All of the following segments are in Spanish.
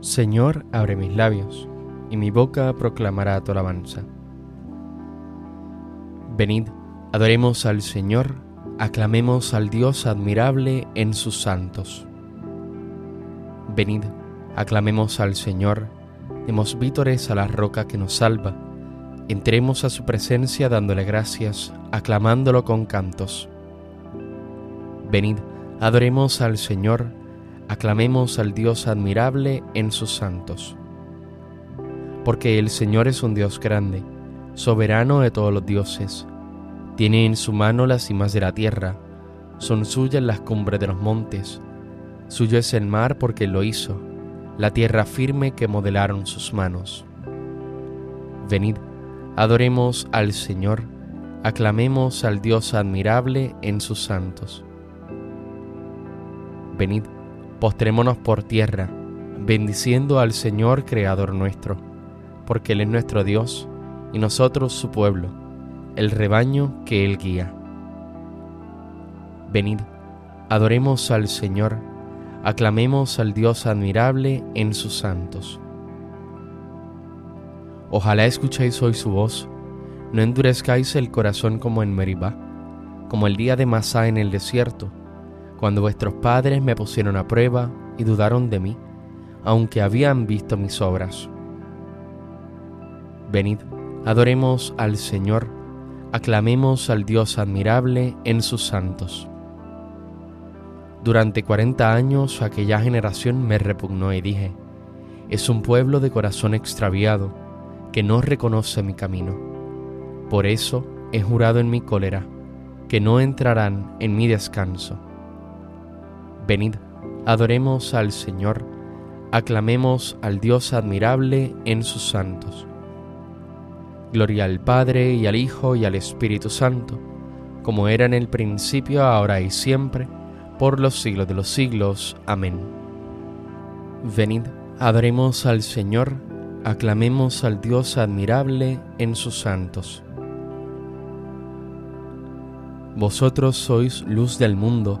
Señor, abre mis labios, y mi boca proclamará tu alabanza. Venid, adoremos al Señor, aclamemos al Dios admirable en sus santos. Venid, aclamemos al Señor, demos vítores a la roca que nos salva, entremos a su presencia dándole gracias, aclamándolo con cantos. Venid, adoremos al Señor, aclamemos al Dios admirable en sus santos. Porque el Señor es un Dios grande, soberano de todos los dioses. Tiene en su mano las cimas de la tierra, son suyas las cumbres de los montes. Suyo es el mar porque lo hizo, la tierra firme que modelaron sus manos. Venid, adoremos al Señor, aclamemos al Dios admirable en sus santos. Venid, postrémonos por tierra, bendiciendo al Señor Creador nuestro, porque Él es nuestro Dios y nosotros su pueblo, el rebaño que Él guía. Venid, adoremos al Señor, aclamemos al Dios admirable en sus santos. Ojalá escuchéis hoy su voz, no endurezcáis el corazón como en Meribá, como el día de Masá en el desierto, cuando vuestros padres me pusieron a prueba y dudaron de mí, aunque habían visto mis obras. Venid, adoremos al Señor, aclamemos al Dios admirable en sus santos. Durante cuarenta años aquella generación me repugnó y dije, es un pueblo de corazón extraviado que no reconoce mi camino. Por eso he jurado en mi cólera que no entrarán en mi descanso. Venid, adoremos al Señor, aclamemos al Dios admirable en sus santos. Gloria al Padre y al Hijo y al Espíritu Santo, como era en el principio, ahora y siempre, por los siglos de los siglos. Amén. Venid, adoremos al Señor, aclamemos al Dios admirable en sus santos. Vosotros sois luz del mundo,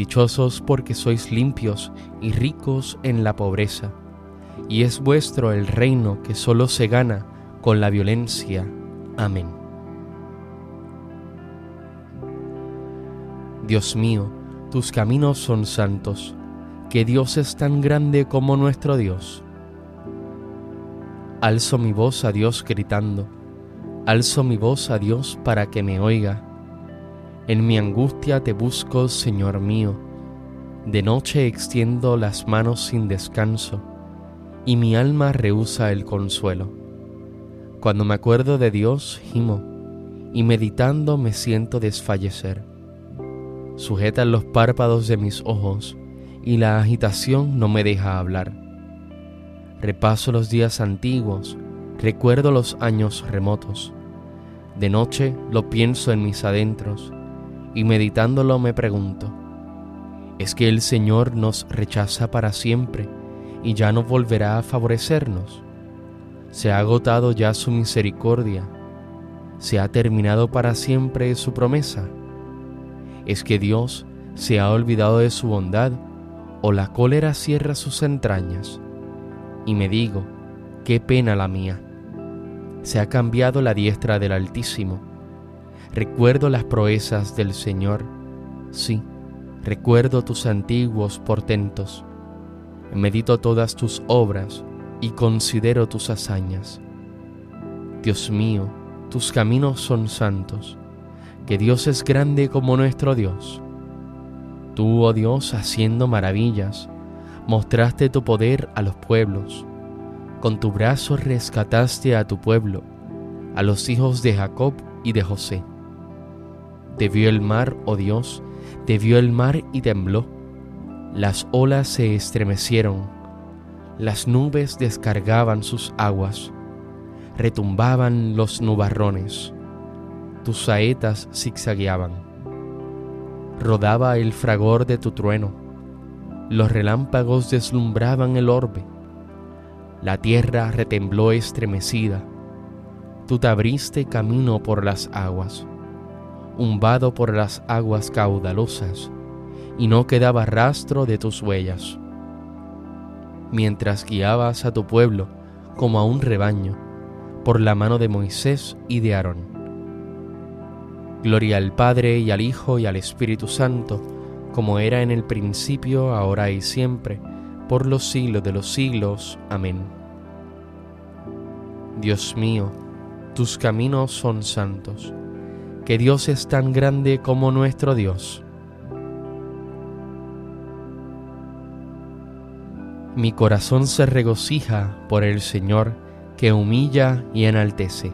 Dichosos porque sois limpios y ricos en la pobreza, y es vuestro el reino que solo se gana con la violencia. Amén. Dios mío, tus caminos son santos, que Dios es tan grande como nuestro Dios. Alzo mi voz a Dios gritando, alzo mi voz a Dios para que me oiga en mi angustia te busco, Señor mío. De noche extiendo las manos sin descanso, y mi alma rehúsa el consuelo. Cuando me acuerdo de Dios, gimo, y meditando me siento desfallecer. Sujetan los párpados de mis ojos, y la agitación no me deja hablar. Repaso los días antiguos, recuerdo los años remotos. De noche lo pienso en mis adentros, y meditándolo me pregunto, ¿es que el Señor nos rechaza para siempre y ya no volverá a favorecernos? ¿Se ha agotado ya su misericordia? ¿Se ha terminado para siempre su promesa? ¿Es que Dios se ha olvidado de su bondad o la cólera cierra sus entrañas? Y me digo, qué pena la mía. Se ha cambiado la diestra del Altísimo Recuerdo las proezas del Señor, sí, recuerdo tus antiguos portentos. Medito todas tus obras y considero tus hazañas. Dios mío, tus caminos son santos, que Dios es grande como nuestro Dios. Tú, oh Dios, haciendo maravillas, mostraste tu poder a los pueblos. Con tu brazo rescataste a tu pueblo, a los hijos de Jacob y de José. Te vio el mar, oh Dios, te vio el mar y tembló. Las olas se estremecieron. las nubes descargaban sus aguas, retumbaban los nubarrones, tus saetas zigzagueaban. Rodaba el fragor de tu trueno, los relámpagos deslumbraban el orbe, la tierra retembló estremecida, tú te abriste camino por las aguas, umbado por las aguas caudalosas, y no quedaba rastro de tus huellas mientras guiabas a tu pueblo como a un rebaño, por la mano de Moisés y de Aarón. Gloria al Padre y al Hijo y al Espíritu Santo, como era en el principio, ahora y siempre, por los siglos de los siglos. Amén. Dios mío, tus caminos son santos, que Dios es tan grande como nuestro Dios. Mi corazón se regocija por el Señor que humilla y enaltece.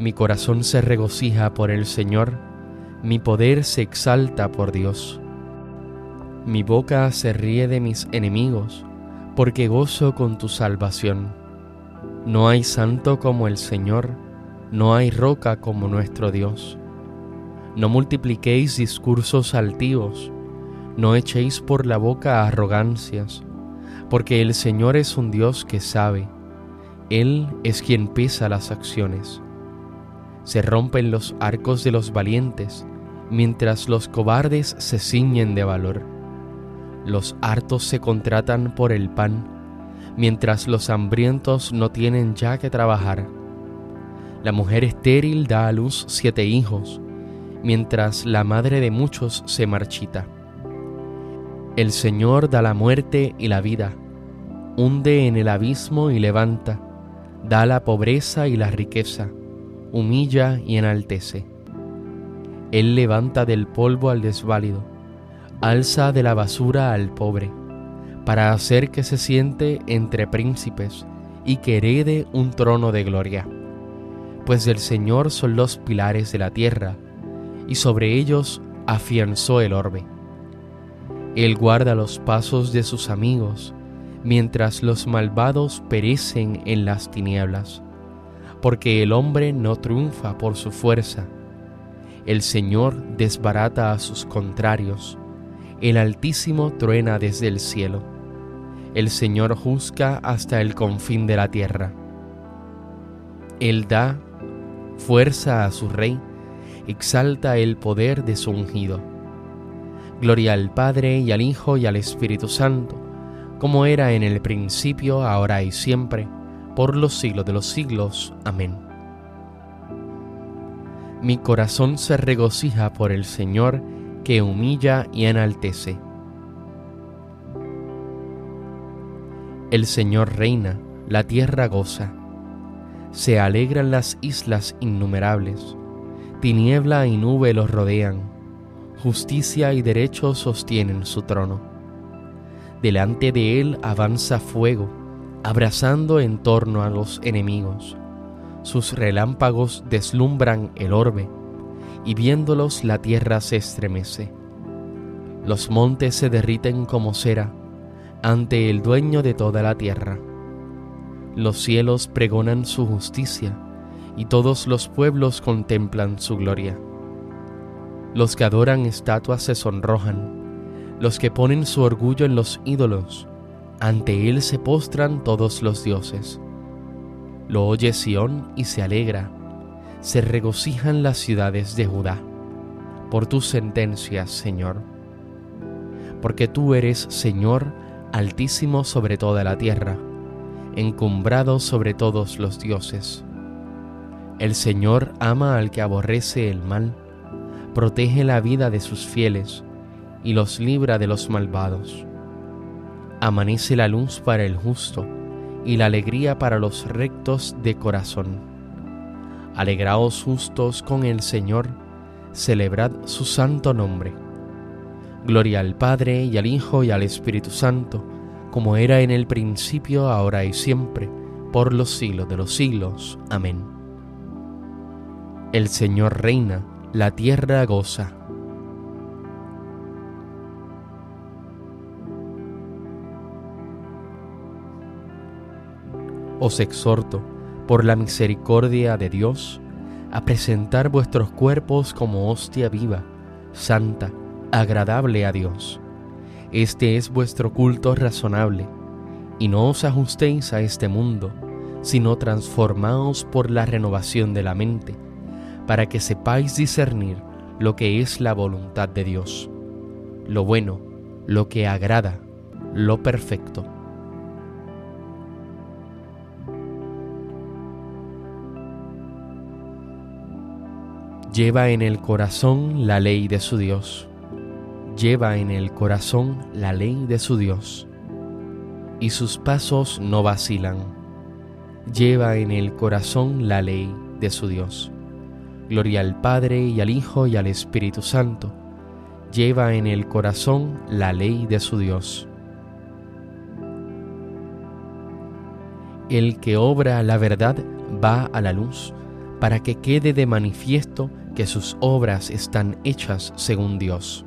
Mi corazón se regocija por el Señor, mi poder se exalta por Dios. Mi boca se ríe de mis enemigos, porque gozo con tu salvación. No hay santo como el Señor, no hay roca como nuestro Dios. No multipliquéis discursos altivos, no echéis por la boca arrogancias, porque el Señor es un Dios que sabe, Él es quien pesa las acciones. Se rompen los arcos de los valientes, mientras los cobardes se ciñen de valor. Los hartos se contratan por el pan, mientras los hambrientos no tienen ya que trabajar. La mujer estéril da a luz siete hijos, mientras la madre de muchos se marchita. El Señor da la muerte y la vida, hunde en el abismo y levanta, da la pobreza y la riqueza, humilla y enaltece. Él levanta del polvo al desválido, alza de la basura al pobre, para hacer que se siente entre príncipes y que herede un trono de gloria. Pues del Señor son los pilares de la tierra, y sobre ellos afianzó el orbe. Él guarda los pasos de sus amigos, mientras los malvados perecen en las tinieblas, porque el hombre no triunfa por su fuerza. El Señor desbarata a sus contrarios, el Altísimo truena desde el cielo, el Señor juzga hasta el confín de la tierra. Él da fuerza a su rey, exalta el poder de su ungido Gloria al Padre y al Hijo y al Espíritu Santo, como era en el principio, ahora y siempre, por los siglos de los siglos. Amén. Mi corazón se regocija por el Señor, que humilla y enaltece. El Señor reina, la tierra goza. Se alegran las islas innumerables, tiniebla y nube los rodean justicia y derecho sostienen su trono. Delante de él avanza fuego, abrazando en torno a los enemigos. Sus relámpagos deslumbran el orbe, y viéndolos la tierra se estremece. Los montes se derriten como cera ante el dueño de toda la tierra. Los cielos pregonan su justicia, y todos los pueblos contemplan su gloria. Los que adoran estatuas se sonrojan, los que ponen su orgullo en los ídolos, ante él se postran todos los dioses. Lo oye Sión y se alegra, se regocijan las ciudades de Judá, por tus sentencias, Señor. Porque tú eres, Señor, altísimo sobre toda la tierra, encumbrado sobre todos los dioses. El Señor ama al que aborrece el mal, protege la vida de sus fieles y los libra de los malvados. Amanece la luz para el justo y la alegría para los rectos de corazón. Alegraos justos con el Señor, celebrad su santo nombre. Gloria al Padre y al Hijo y al Espíritu Santo, como era en el principio, ahora y siempre, por los siglos de los siglos. Amén. El Señor reina la tierra goza. os exhorto, por la misericordia de Dios, a presentar vuestros cuerpos como hostia viva, santa, agradable a Dios. Este es vuestro culto razonable, y no os ajustéis a este mundo, sino transformaos por la renovación de la mente, para que sepáis discernir lo que es la voluntad de Dios, lo bueno, lo que agrada, lo perfecto. Lleva en el corazón la ley de su Dios. Lleva en el corazón la ley de su Dios. Y sus pasos no vacilan. Lleva en el corazón la ley de su Dios. Gloria al Padre y al Hijo y al Espíritu Santo. Lleva en el corazón la ley de su Dios. El que obra la verdad va a la luz, para que quede de manifiesto que sus obras están hechas según Dios.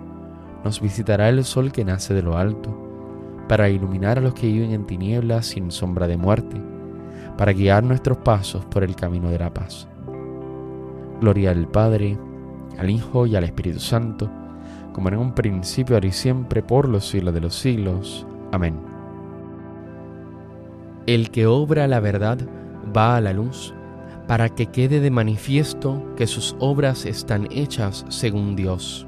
nos visitará el sol que nace de lo alto, para iluminar a los que viven en tinieblas sin sombra de muerte, para guiar nuestros pasos por el camino de la paz. Gloria al Padre, al Hijo y al Espíritu Santo, como en un principio, ahora y siempre, por los siglos de los siglos. Amén. El que obra la verdad va a la luz para que quede de manifiesto que sus obras están hechas según Dios.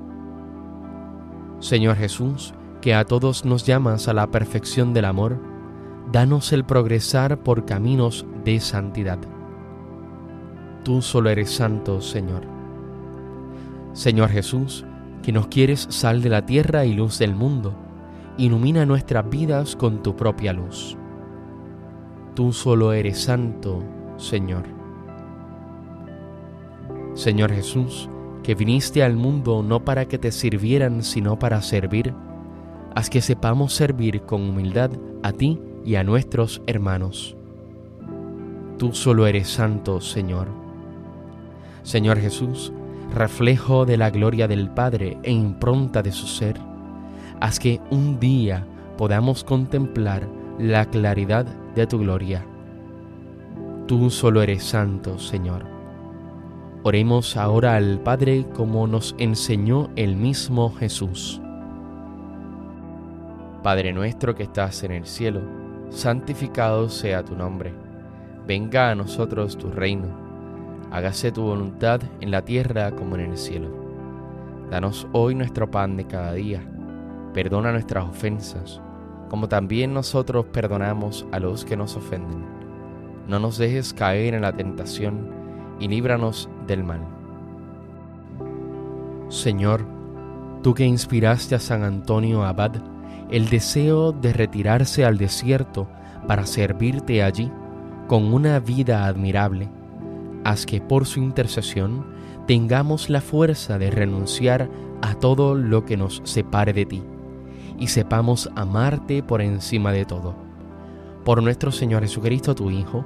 Señor Jesús, que a todos nos llamas a la perfección del amor, danos el progresar por caminos de santidad. Tú solo eres santo, Señor. Señor Jesús, que nos quieres sal de la tierra y luz del mundo, ilumina nuestras vidas con tu propia luz. Tú solo eres santo, Señor. Señor Jesús, que viniste al mundo no para que te sirvieran, sino para servir, haz que sepamos servir con humildad a ti y a nuestros hermanos. Tú solo eres santo, Señor. Señor Jesús, reflejo de la gloria del Padre e impronta de su ser, haz que un día podamos contemplar la claridad de tu gloria Tú solo eres santo, Señor. Oremos ahora al Padre como nos enseñó el mismo Jesús. Padre nuestro que estás en el cielo, santificado sea tu nombre. Venga a nosotros tu reino. Hágase tu voluntad en la tierra como en el cielo. Danos hoy nuestro pan de cada día. Perdona nuestras ofensas, como también nosotros perdonamos a los que nos ofenden no nos dejes caer en la tentación y líbranos mal. Señor, tú que inspiraste a San Antonio Abad el deseo de retirarse al desierto para servirte allí con una vida admirable, haz que por su intercesión tengamos la fuerza de renunciar a todo lo que nos separe de ti y sepamos amarte por encima de todo por nuestro Señor Jesucristo, tu Hijo,